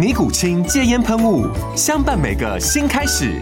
尼古清戒烟喷雾，相伴每个新开始。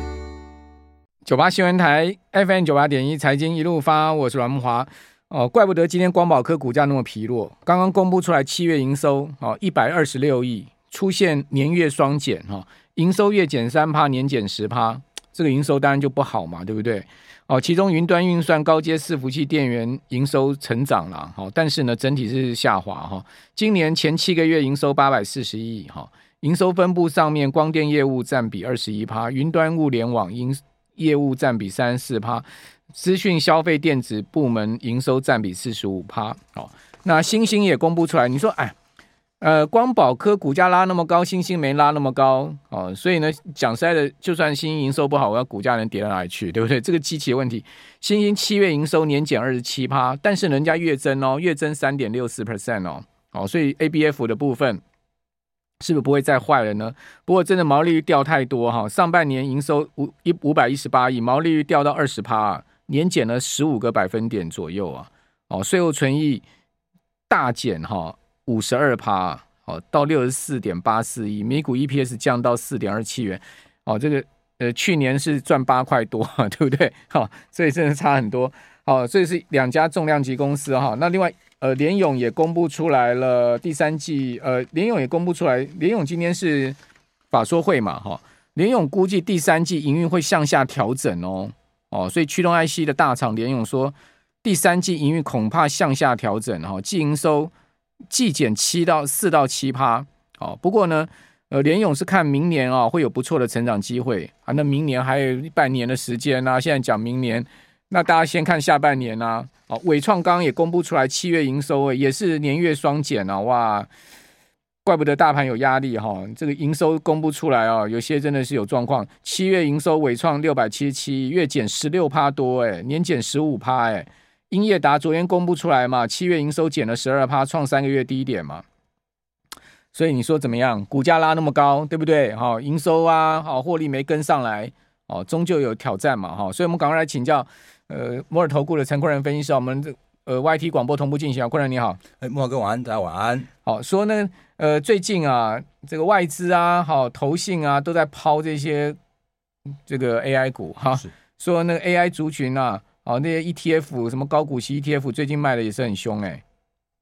九八新闻台 FM 九八点一财经一路发，我是阮慕驊。哦，怪不得今天光宝科股价那么疲弱。刚刚公布出来七月营收哦，一百二十六亿，出现年月双减哈，营收月减三趴，年减十趴，这个营收当然就不好嘛，对不对？哦，其中云端运算、高阶伺服器电源营收成长了，好，但是呢，整体是下滑哈。今年前七个月营收八百四十亿哈。营收分布上面，光电业务占比二十一趴，云端物联网营业务占比三十四趴，资讯消费电子部门营收占比四十五趴。哦，那星星也公布出来，你说，哎，呃，光宝科股价拉那么高，星星没拉那么高，哦，所以呢，讲实在的，就算星星营收不好，我要股价能跌到哪里去，对不对？这个机器的问题，星星七月营收年减二十七趴，但是人家月增哦，月增三点六四 percent 哦，哦，所以 ABF 的部分。是不是不会再坏了呢？不过真的毛利率掉太多哈，上半年营收五一五百一十八亿，毛利率掉到二十趴，年减了十五个百分点左右啊。哦，税后存益大减哈，五十二趴，哦，到六十四点八四亿，每股 EPS 降到四点二七元。哦，这个呃去年是赚八块多，对不对？哈，所以真的差很多。哦，这是两家重量级公司哈。那另外。呃，联咏也公布出来了第三季，呃，联咏也公布出来，联咏今天是法说会嘛，哈，联咏估计第三季营运会向下调整哦，哦，所以驱动 IC 的大厂联咏说，第三季营运恐怕向下调整，哈，季营收季减七到四到七趴，哦，不过呢，呃，联咏是看明年啊会有不错的成长机会啊，那明年还有半年的时间呢，现在讲明年。那大家先看下半年啊，哦，伟创刚刚也公布出来七月营收，也是年月双减啊，哇，怪不得大盘有压力哈，这个营收公布出来啊，有些真的是有状况。七月营收纬创六百七十七，月减十六趴多，哎，年减十五趴，哎，英业达昨天公布出来嘛，七月营收减了十二趴，创三个月低点嘛，所以你说怎么样？股价拉那么高，对不对？哈，营收啊，好，获利没跟上来，哦，终究有挑战嘛，哈，所以我们赶快来请教。呃，摩尔投顾的陈坤仁分析师，我们这呃 YT 广播同步进行啊，坤仁你好，哎，莫老哥晚安，大家晚安。好，说呢，呃，最近啊，这个外资啊，好，投信啊，都在抛这些这个 AI 股哈，是说那个 AI 族群啊，哦，那些 ETF 什么高股息 ETF 最近卖的也是很凶哎、欸。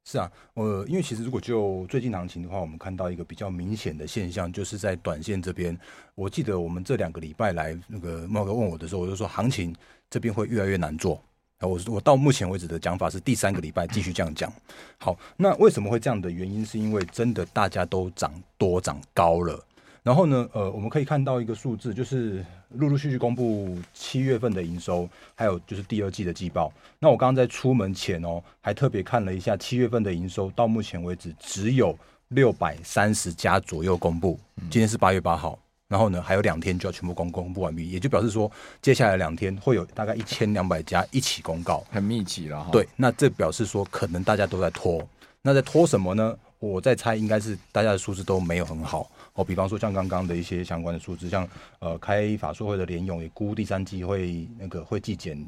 是啊，呃，因为其实如果就最近行情的话，我们看到一个比较明显的现象，就是在短线这边，我记得我们这两个礼拜来那个茂哥问我的时候，我就说行情。这边会越来越难做，我我到目前为止的讲法是第三个礼拜继续这样讲。好，那为什么会这样的原因，是因为真的大家都涨多涨高了。然后呢，呃，我们可以看到一个数字，就是陆陆续续公布七月份的营收，还有就是第二季的季报。那我刚刚在出门前哦，还特别看了一下七月份的营收，到目前为止只有六百三十家左右公布。今天是八月八号。然后呢，还有两天就要全部公公布完毕，也就表示说，接下来两天会有大概一千两百家一起公告，很密集了哈。对，那这表示说，可能大家都在拖。那在拖什么呢？我在猜，应该是大家的数字都没有很好哦。比方说，像刚刚的一些相关的数字，像呃，开法说会的联勇也估第三季会那个会计减，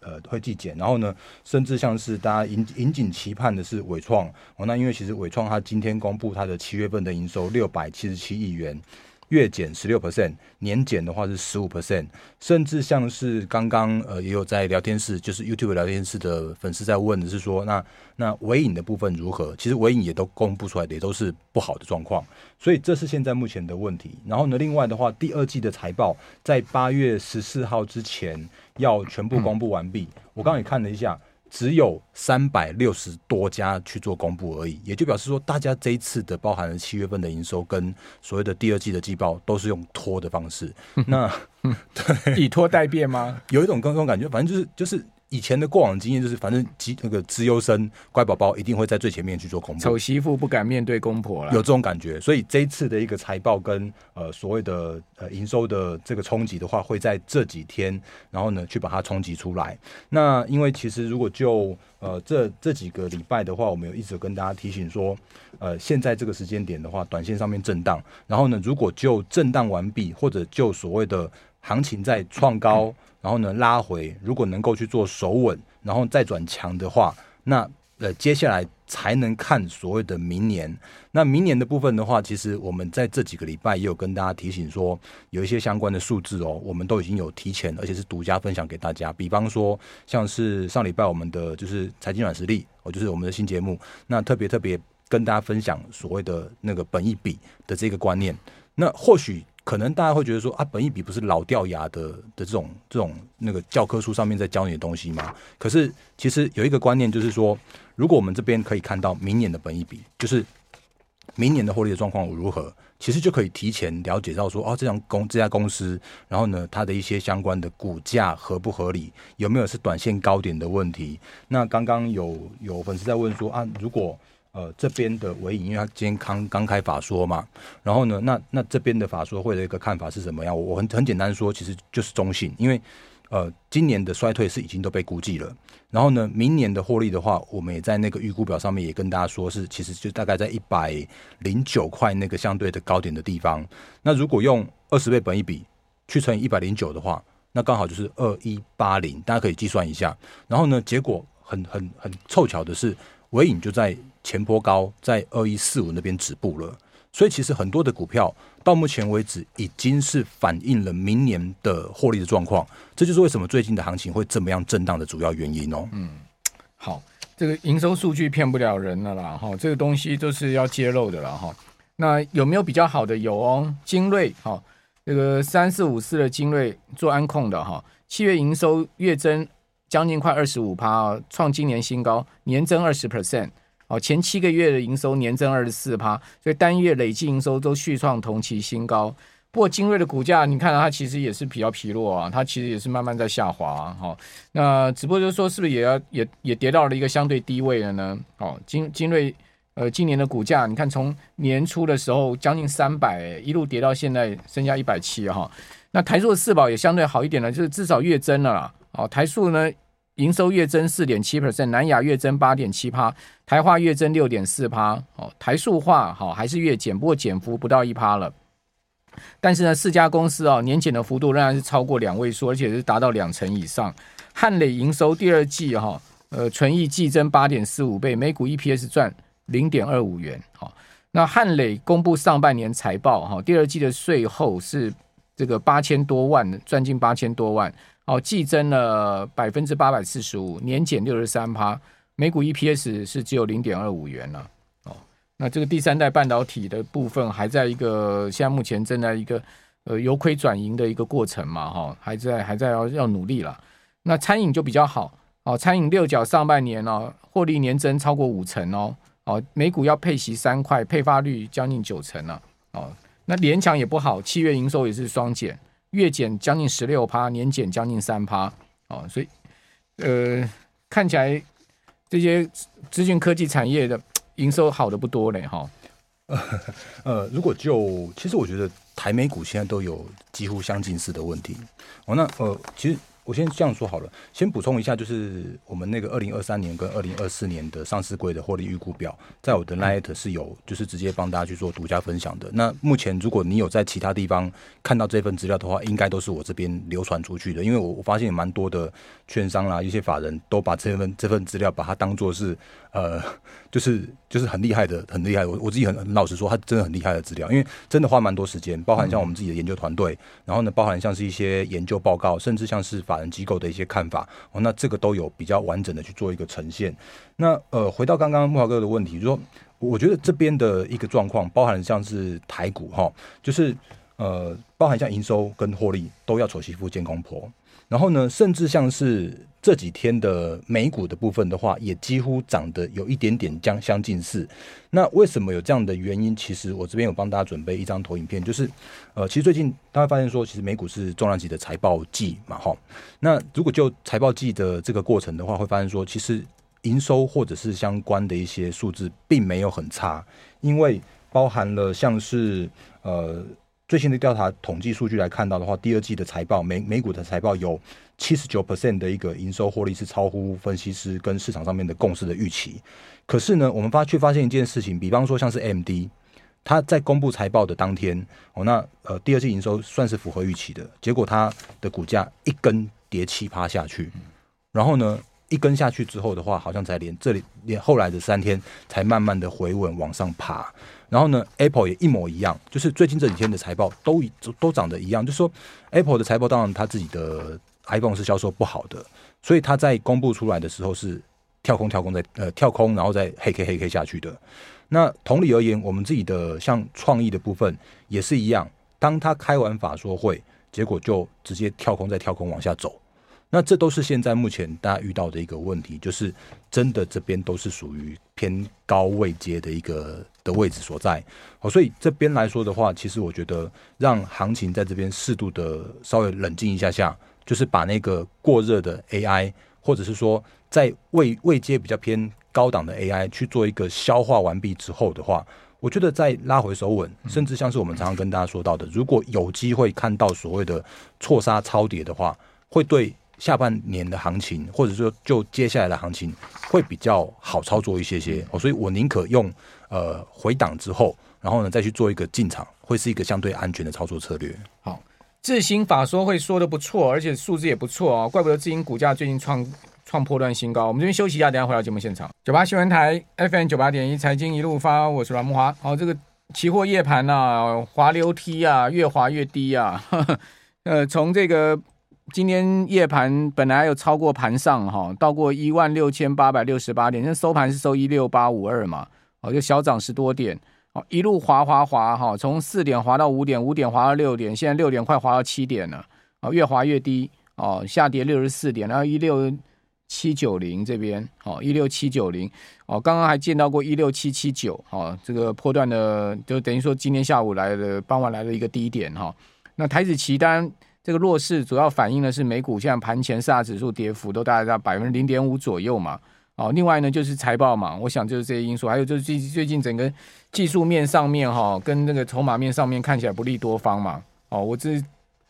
呃，会计减。然后呢，甚至像是大家引引颈期盼的是伟创哦，那因为其实伟创它今天公布它的七月份的营收六百七十七亿元。月减十六 percent，年减的话是十五 percent，甚至像是刚刚呃也有在聊天室，就是 YouTube 聊天室的粉丝在问的是说，那那尾影的部分如何？其实尾影也都公布出来的也都是不好的状况，所以这是现在目前的问题。然后呢，另外的话，第二季的财报在八月十四号之前要全部公布完毕。我刚刚也看了一下。只有三百六十多家去做公布而已，也就表示说，大家这一次的包含了七月份的营收跟所谓的第二季的季报，都是用拖的方式。那对，以拖代变吗？有一种这种感觉，反正就是就是。以前的过往经验就是，反正绩那个资优生乖宝宝一定会在最前面去做公布。丑媳妇不敢面对公婆了，有这种感觉。所以这一次的一个财报跟呃所谓的呃营收的这个冲击的话，会在这几天，然后呢去把它冲击出来。那因为其实如果就呃这这几个礼拜的话，我们有一直跟大家提醒说，呃现在这个时间点的话，短线上面震荡，然后呢如果就震荡完毕，或者就所谓的行情在创高。嗯然后呢，拉回，如果能够去做守稳，然后再转强的话，那呃，接下来才能看所谓的明年。那明年的部分的话，其实我们在这几个礼拜也有跟大家提醒说，有一些相关的数字哦，我们都已经有提前，而且是独家分享给大家。比方说，像是上礼拜我们的就是财经软实力，哦，就是我们的新节目，那特别特别跟大家分享所谓的那个本益比的这个观念。那或许。可能大家会觉得说啊，本益比不是老掉牙的的这种这种那个教科书上面在教你的东西吗？可是其实有一个观念就是说，如果我们这边可以看到明年的本益比，就是明年的获利的状况如何，其实就可以提前了解到说，哦，这家公这家公司，然后呢，它的一些相关的股价合不合理，有没有是短线高点的问题？那刚刚有有粉丝在问说啊，如果呃，这边的尾影，因为他今天刚刚开法说嘛，然后呢，那那这边的法说会的一个看法是怎么样？我很很简单说，其实就是中性，因为呃，今年的衰退是已经都被估计了，然后呢，明年的获利的话，我们也在那个预估表上面也跟大家说是，其实就大概在一百零九块那个相对的高点的地方。那如果用二十倍本益比去乘以一百零九的话，那刚好就是二一八零，大家可以计算一下。然后呢，结果很很很凑巧的是，尾影就在。前波高在二一四五那边止步了，所以其实很多的股票到目前为止已经是反映了明年的获利的状况，这就是为什么最近的行情会这么样震荡的主要原因哦。嗯，好，这个营收数据骗不了人了啦，哈，这个东西就是要揭露的了哈。那有没有比较好的？有哦，精锐，哈，这个三四五四的精锐做安控的哈，七月营收月增将近快二十五趴，创今年新高，年增二十 percent。哦，前七个月的营收年增二十四趴，所以单月累计营收都续创同期新高。不过精锐的股价，你看它其实也是比较疲弱啊，它其实也是慢慢在下滑啊。好，那只不过就是说，是不是也要也也跌到了一个相对低位了呢？哦，精精锐呃，今年的股价，你看从年初的时候将近三百，一路跌到现在剩下一百七哈。那台塑四宝也相对好一点了，就是至少月增了啦。哦，台塑呢？营收月增四点七 percent，南亚月增八点七趴，台化月增六点四趴，哦，台塑化好还是月减，不过减幅不到一趴了。但是呢，四家公司啊，年减的幅度仍然是超过两位数，而且是达到两成以上。汉磊营收第二季哈，呃，纯益季增八点四五倍，每股 EPS 赚零点二五元。好，那汉磊公布上半年财报哈，第二季的税后是这个八千多万，赚进八千多万。哦，季增了百分之八百四十五，年减六十三趴，每股 EPS 是只有零点二五元了。哦，那这个第三代半导体的部分还在一个现在目前正在一个呃由亏转盈的一个过程嘛，哈、哦，还在还在要要努力了。那餐饮就比较好，哦，餐饮六角上半年哦获利年增超过五成哦，哦，每股要配息三块，配发率将近九成了。哦，那联强也不好，七月营收也是双减。月减将近十六趴，年减将近三趴，哦，所以呃，看起来这些资讯科技产业的营收好的不多嘞，哈、哦。呃，如果就其实我觉得台美股现在都有几乎相近似的问题。哦，那呃，其实。我先这样说好了，先补充一下，就是我们那个二零二三年跟二零二四年的上市柜的获利预估表，在我的 Light 是有，就是直接帮大家去做独家分享的。那目前如果你有在其他地方看到这份资料的话，应该都是我这边流传出去的，因为我我发现有蛮多的券商啦，一些法人都把这份这份资料把它当做是呃，就是就是很厉害的，很厉害。我我自己很很老实说，它真的很厉害的资料，因为真的花蛮多时间，包含像我们自己的研究团队，然后呢，包含像是一些研究报告，甚至像是法机构的一些看法，哦，那这个都有比较完整的去做一个呈现。那呃，回到刚刚木华哥的问题，就说我觉得这边的一个状况，包含像是台股哈，就是呃，包含像营收跟获利都要丑媳妇见公婆。然后呢，甚至像是这几天的美股的部分的话，也几乎涨得有一点点将相近似。那为什么有这样的原因？其实我这边有帮大家准备一张投影片，就是呃，其实最近大家发现说，其实美股是重量级的财报季嘛，哈。那如果就财报季的这个过程的话，会发现说，其实营收或者是相关的一些数字并没有很差，因为包含了像是呃。最新的调查统计数据来看到的话，第二季的财报美美股的财报有七十九 percent 的一个营收获利是超乎分析师跟市场上面的共识的预期。可是呢，我们发却发现一件事情，比方说像是 MD，它在公布财报的当天，哦，那呃第二季营收算是符合预期的，结果它的股价一根跌七趴下去，然后呢，一根下去之后的话，好像才连这里连后来的三天才慢慢的回稳往上爬。然后呢，Apple 也一模一样，就是最近这几天的财报都都都长得一样，就是说 Apple 的财报当然它自己的 iPhone 是销售不好的，所以它在公布出来的时候是跳空跳空在呃跳空，然后再黑 K 黑 K 下去的。那同理而言，我们自己的像创意的部分也是一样，当他开完法说会，结果就直接跳空再跳空往下走。那这都是现在目前大家遇到的一个问题，就是真的这边都是属于偏高位阶的一个的位置所在，好，所以这边来说的话，其实我觉得让行情在这边适度的稍微冷静一下下，就是把那个过热的 AI，或者是说在位位阶比较偏高档的 AI 去做一个消化完毕之后的话，我觉得再拉回手稳，甚至像是我们常常跟大家说到的，如果有机会看到所谓的错杀超跌的话，会对。下半年的行情，或者说就接下来的行情，会比较好操作一些些哦，所以我宁可用呃回档之后，然后呢再去做一个进场，会是一个相对安全的操作策略。好，智行法说会说的不错，而且数字也不错啊，怪不得智行股价最近创创破段新高。我们这边休息一下，等下回到节目现场。九八新闻台 FM 九八点一财经一路发，我是阮木华。好，这个期货夜盘啊，滑溜梯啊，越滑越低啊，呵 呵呃，从这个。今天夜盘本来有超过盘上哈，到过一万六千八百六十八点，现在收盘是收一六八五二嘛，哦，就小涨十多点，哦，一路滑滑滑哈，从四点滑到五点，五点滑到六点，现在六点快滑到七点了，啊，越滑越低，哦，下跌六十四点，然后一六七九零这边，哦，一六七九零，哦，刚刚还见到过一六七七九，哦，这个波段的就等于说今天下午来的傍晚来的一个低点哈，那台子期单。这个弱势主要反映的是美股现在盘前四大指数跌幅都大概在百分之零点五左右嘛。哦，另外呢就是财报嘛，我想就是这些因素，还有就是最最近整个技术面上面哈、哦，跟那个筹码面上面看起来不利多方嘛。哦，我这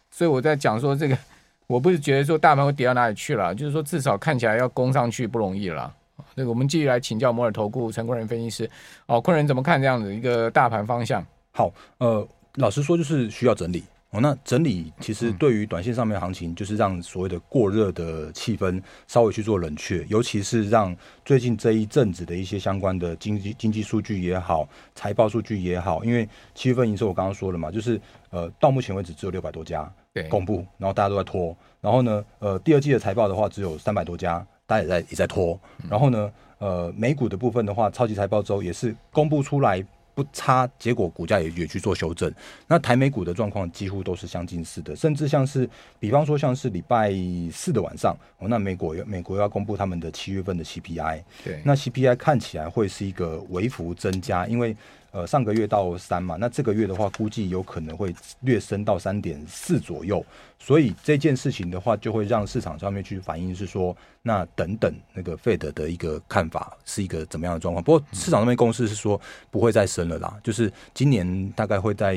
所以我在讲说这个，我不是觉得说大盘会跌到哪里去了，就是说至少看起来要攻上去不容易了。那个我们继续来请教摩尔投顾陈坤仁分析师。哦，坤仁怎么看这样子一个大盘方向？好，呃，老实说就是需要整理。哦，那整理其实对于短线上面行情，就是让所谓的过热的气氛稍微去做冷却，尤其是让最近这一阵子的一些相关的经济经济数据也好，财报数据也好，因为七月份营收我刚刚说了嘛，就是呃到目前为止只有六百多家公布，然后大家都在拖，然后呢呃第二季的财报的话只有三百多家，大家也在也在拖，然后呢呃美股的部分的话，超级财报周也是公布出来。不差，结果股价也也去做修正。那台美股的状况几乎都是相近似的，甚至像是，比方说像是礼拜四的晚上，哦，那美国美国要公布他们的七月份的 CPI，对，那 CPI 看起来会是一个微幅增加，因为。呃，上个月到三嘛，那这个月的话，估计有可能会略升到三点四左右，所以这件事情的话，就会让市场上面去反映是说，那等等那个 Fed 的一个看法是一个怎么样的状况？不过市场上面共识是说不会再升了啦，就是今年大概会在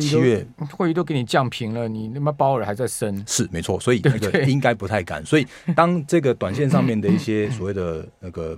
七月会议都给你降平了，你他妈鲍尔还在升，是没错，所以那个应该不太敢。所以当这个短线上面的一些 所谓的那个。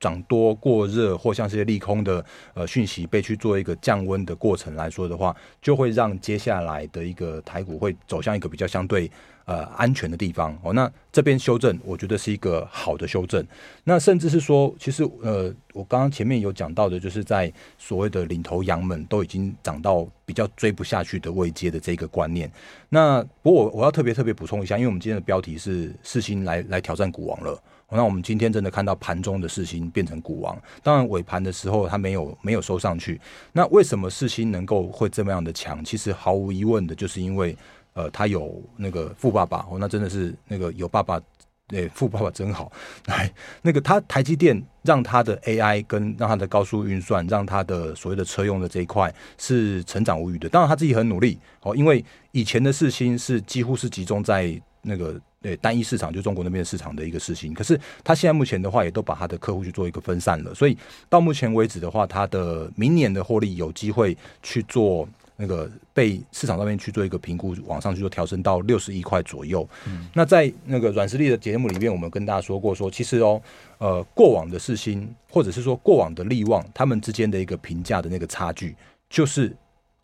涨多过热，或像这些利空的呃讯息被去做一个降温的过程来说的话，就会让接下来的一个台股会走向一个比较相对呃安全的地方哦。那这边修正，我觉得是一个好的修正。那甚至是说，其实呃，我刚刚前面有讲到的，就是在所谓的领头羊们都已经涨到比较追不下去的位阶的这个观念。那不过我我要特别特别补充一下，因为我们今天的标题是四星来来挑战股王了。那我们今天真的看到盘中的四星变成股王，当然尾盘的时候它没有没有收上去。那为什么四星能够会这么样的强？其实毫无疑问的就是因为，呃，他有那个富爸爸哦，那真的是那个有爸爸，对，富爸爸真好。来，那个他台积电让他的 AI 跟让他的高速运算，让他的所谓的车用的这一块是成长无虞的。当然他自己很努力哦，因为以前的四星是几乎是集中在那个。对单一市场，就中国那边市场的一个事情。可是他现在目前的话，也都把他的客户去做一个分散了。所以到目前为止的话，他的明年的获利有机会去做那个被市场上面去做一个评估，往上去做调升到六十亿块左右。嗯，那在那个软实力的节目里面，我们跟大家说过说，其实哦，呃，过往的世芯或者是说过往的利旺，他们之间的一个评价的那个差距，就是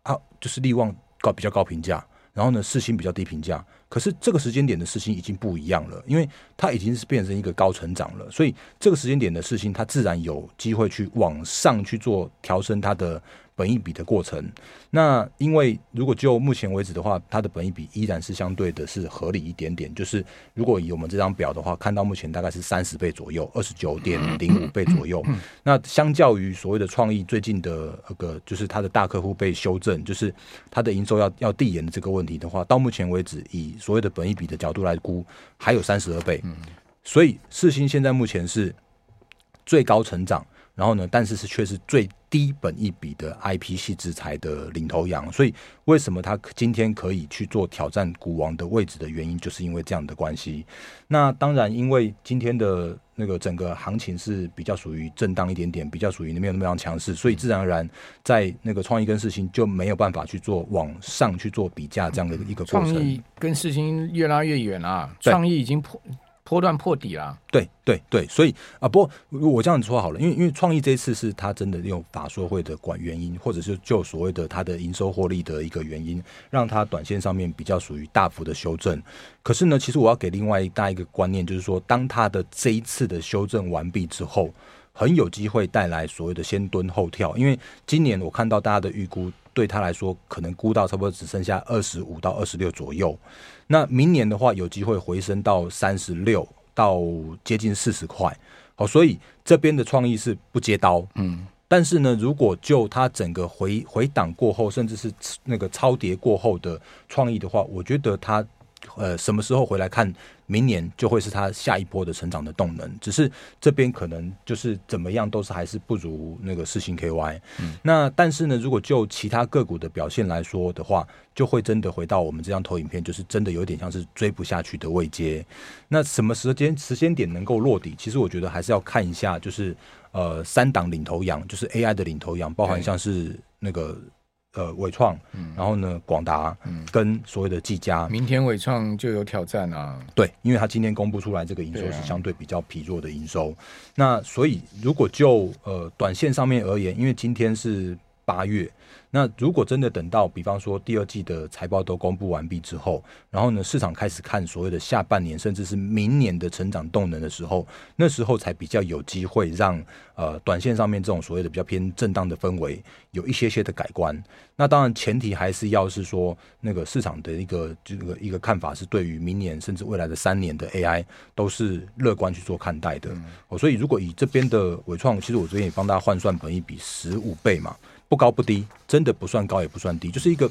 啊，就是利旺高比较高评价，然后呢，世芯比较低评价。可是这个时间点的事情已经不一样了，因为它已经是变成一个高成长了，所以这个时间点的事情，它自然有机会去往上去做调升它的。本益比的过程，那因为如果就目前为止的话，它的本益比依然是相对的是合理一点点。就是如果以我们这张表的话，看到目前大概是三十倍左右，二十九点零五倍左右。那相较于所谓的创意最近的那个，就是它的大客户被修正，就是它的营收要要递延的这个问题的话，到目前为止，以所谓的本益比的角度来估，还有三十二倍。所以四星现在目前是最高成长。然后呢，但是是却是最低本一笔的 IP 系制裁的领头羊，所以为什么他今天可以去做挑战股王的位置的原因，就是因为这样的关系。那当然，因为今天的那个整个行情是比较属于震荡一点点，比较属于没有那么样强势，所以自然而然在那个创意跟世芯就没有办法去做往上去做比价这样的一个过程。创意跟世芯越拉越远啊，创意已经破。波段破底了，对对对，所以啊，不过我这样子说好了，因为因为创意这一次是他真的用法说会的管原因，或者是就所谓的他的营收获利的一个原因，让他短线上面比较属于大幅的修正。可是呢，其实我要给另外一大一个观念，就是说，当他的这一次的修正完毕之后，很有机会带来所谓的先蹲后跳，因为今年我看到大家的预估。对他来说，可能估到差不多只剩下二十五到二十六左右。那明年的话，有机会回升到三十六到接近四十块。好，所以这边的创意是不接刀。嗯，但是呢，如果就它整个回回档过后，甚至是那个超跌过后的创意的话，我觉得它。呃，什么时候回来看？明年就会是它下一波的成长的动能。只是这边可能就是怎么样，都是还是不如那个四星 KY。嗯，那但是呢，如果就其他个股的表现来说的话，就会真的回到我们这张投影片，就是真的有点像是追不下去的位阶。那什么时间时间点能够落底？其实我觉得还是要看一下，就是呃三档领头羊，就是 AI 的领头羊，包含像是那个。呃，伟创，然后呢，广达，跟所有的技嘉，明天伟创就有挑战啊。对，因为他今天公布出来这个营收是相对比较疲弱的营收，啊、那所以如果就呃短线上面而言，因为今天是八月。那如果真的等到，比方说第二季的财报都公布完毕之后，然后呢，市场开始看所谓的下半年，甚至是明年的成长动能的时候，那时候才比较有机会让呃短线上面这种所谓的比较偏震荡的氛围有一些些的改观。那当然前提还是要是说那个市场的一个这个一个看法是对于明年甚至未来的三年的 AI 都是乐观去做看待的。哦，所以如果以这边的伟创，其实我昨天也帮大家换算本一比十五倍嘛。不高不低，真的不算高也不算低，就是一个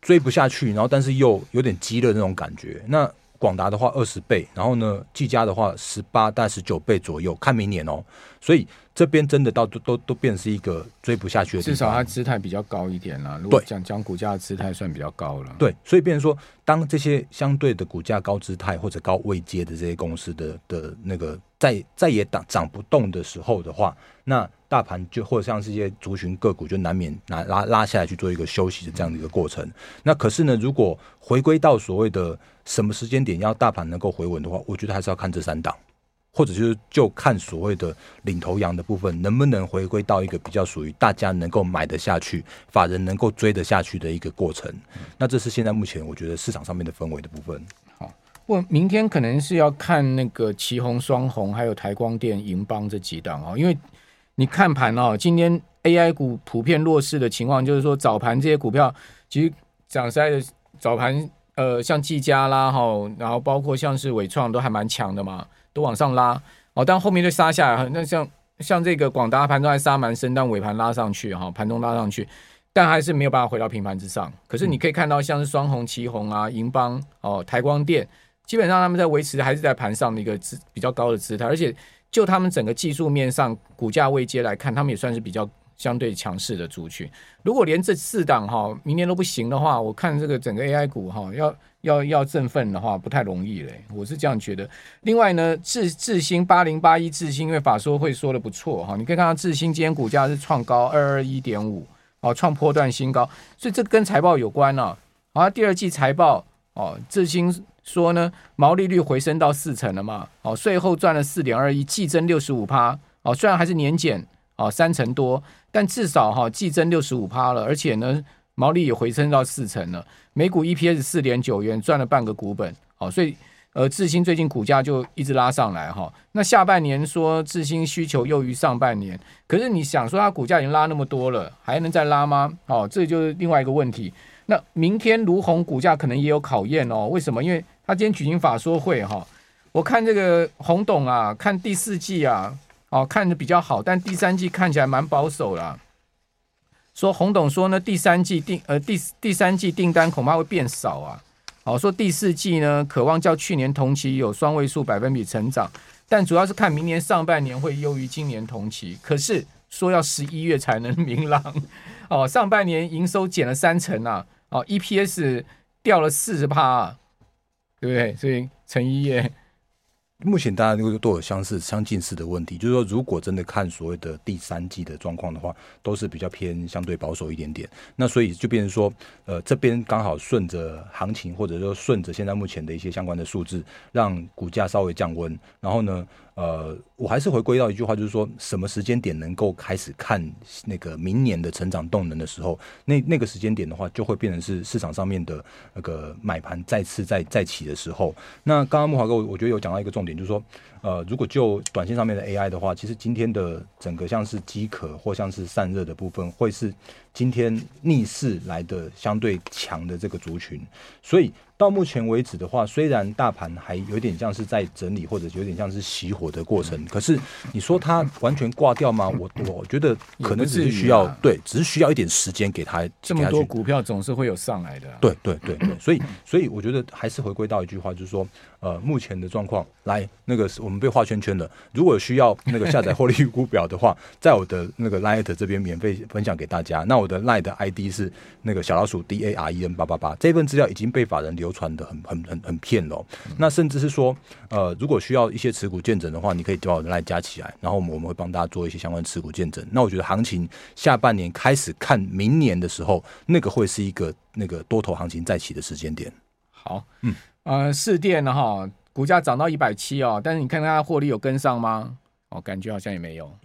追不下去，然后但是又有点急的那种感觉。那广达的话二十倍，然后呢，技嘉的话十八到十九倍左右，看明年哦。所以这边真的到都都都变成是一个追不下去的地方。至少它姿态比较高一点啦。如果讲讲股价的姿态算比较高了。对，所以变成说，当这些相对的股价高姿态或者高位阶的这些公司的的那个再再也涨涨不动的时候的话，那大盘就或者像这些族群个股就难免拿拉拉下来去做一个休息的这样的一个过程。那可是呢，如果回归到所谓的什么时间点要大盘能够回稳的话，我觉得还是要看这三档。或者就是就看所谓的领头羊的部分，能不能回归到一个比较属于大家能够买得下去、法人能够追得下去的一个过程。那这是现在目前我觉得市场上面的氛围的部分。好，我明天可能是要看那个旗红、双红，还有台光电、银邦这几档哦，因为你看盘哦，今天 AI 股普遍弱势的情况，就是说早盘这些股票其实讲实在的，早盘呃像技嘉啦哈，然后包括像是纬创都还蛮强的嘛。都往上拉哦，但后面就杀下来。那像像这个广达盘中还杀蛮深，但尾盘拉上去哈，盘中拉上去，但还是没有办法回到平盘之上。可是你可以看到，像是双红、旗红啊、银邦哦、台光电，基本上他们在维持还是在盘上的一个姿比较高的姿态，而且就他们整个技术面上股价位阶来看，他们也算是比较相对强势的族群。如果连这四档哈明年都不行的话，我看这个整个 AI 股哈要。要要振奋的话，不太容易嘞，我是这样觉得。另外呢，智智新八零八一智新，因为法说会说的不错哈，你可以看到智新今天股价是创高二二一点五，哦，创波段新高，所以这跟财报有关呢、啊。好，第二季财报哦，智新说呢，毛利率回升到四成了嘛，哦，税后赚了四点二亿，季增六十五趴，哦，虽然还是年减哦三成多，但至少哈季增六十五趴了，而且呢。毛利也回升到四成了，每股 EPS 四点九元，赚了半个股本，好，所以呃，智新最近股价就一直拉上来哈。那下半年说智新需求优于上半年，可是你想说它股价已经拉那么多了，还能再拉吗？哦，这就是另外一个问题。那明天儒鸿股价可能也有考验哦。为什么？因为他今天举行法说会哈，我看这个洪董啊，看第四季啊，哦，看着比较好，但第三季看起来蛮保守啦。说洪董说呢，第三季订呃第第三季订单恐怕会变少啊。好，说第四季呢，渴望较去年同期有双位数百分比成长，但主要是看明年上半年会优于今年同期。可是说要十一月才能明朗。哦，上半年营收减了三成啊，哦，EPS 掉了四十趴，啊，对不对？所以陈一叶。目前大家都都有相似、相近似的问题，就是说，如果真的看所谓的第三季的状况的话，都是比较偏相对保守一点点。那所以就变成说，呃，这边刚好顺着行情，或者说顺着现在目前的一些相关的数字，让股价稍微降温，然后呢，呃，我还是回归到一句话，就是说什么时间点能够开始看那个明年的成长动能的时候，那那个时间点的话，就会变成是市场上面的那个买盘再次再再起的时候。那刚刚木华哥，我觉得有讲到一个重点，就是说。呃，如果就短线上面的 AI 的话，其实今天的整个像是饥渴或像是散热的部分，会是今天逆势来的相对强的这个族群。所以到目前为止的话，虽然大盘还有点像是在整理，或者有点像是熄火的过程，可是你说它完全挂掉吗？我我觉得可能只是需要对，只是需要一点时间给它。这么多股票总是会有上来的。对对对对，所以所以我觉得还是回归到一句话，就是说，呃，目前的状况，来那个我我们被画圈圈了。如果需要那个下载获利预估表的话，在我的那个 Line 这边免费分享给大家。那我的 Line 的 ID 是那个小老鼠 D A R E N 八八八。这份资料已经被法人流传的很很很很骗了。那甚至是说，呃，如果需要一些持股见证的话，你可以叫我的 Line 加起来，然后我们我们会帮大家做一些相关持股见证。那我觉得行情下半年开始看明年的时候，那个会是一个那个多头行情再起的时间点。好，嗯，呃，市电呢哈。股价涨到一百七哦，但是你看看它获利有跟上吗？哦，感觉好像也没有。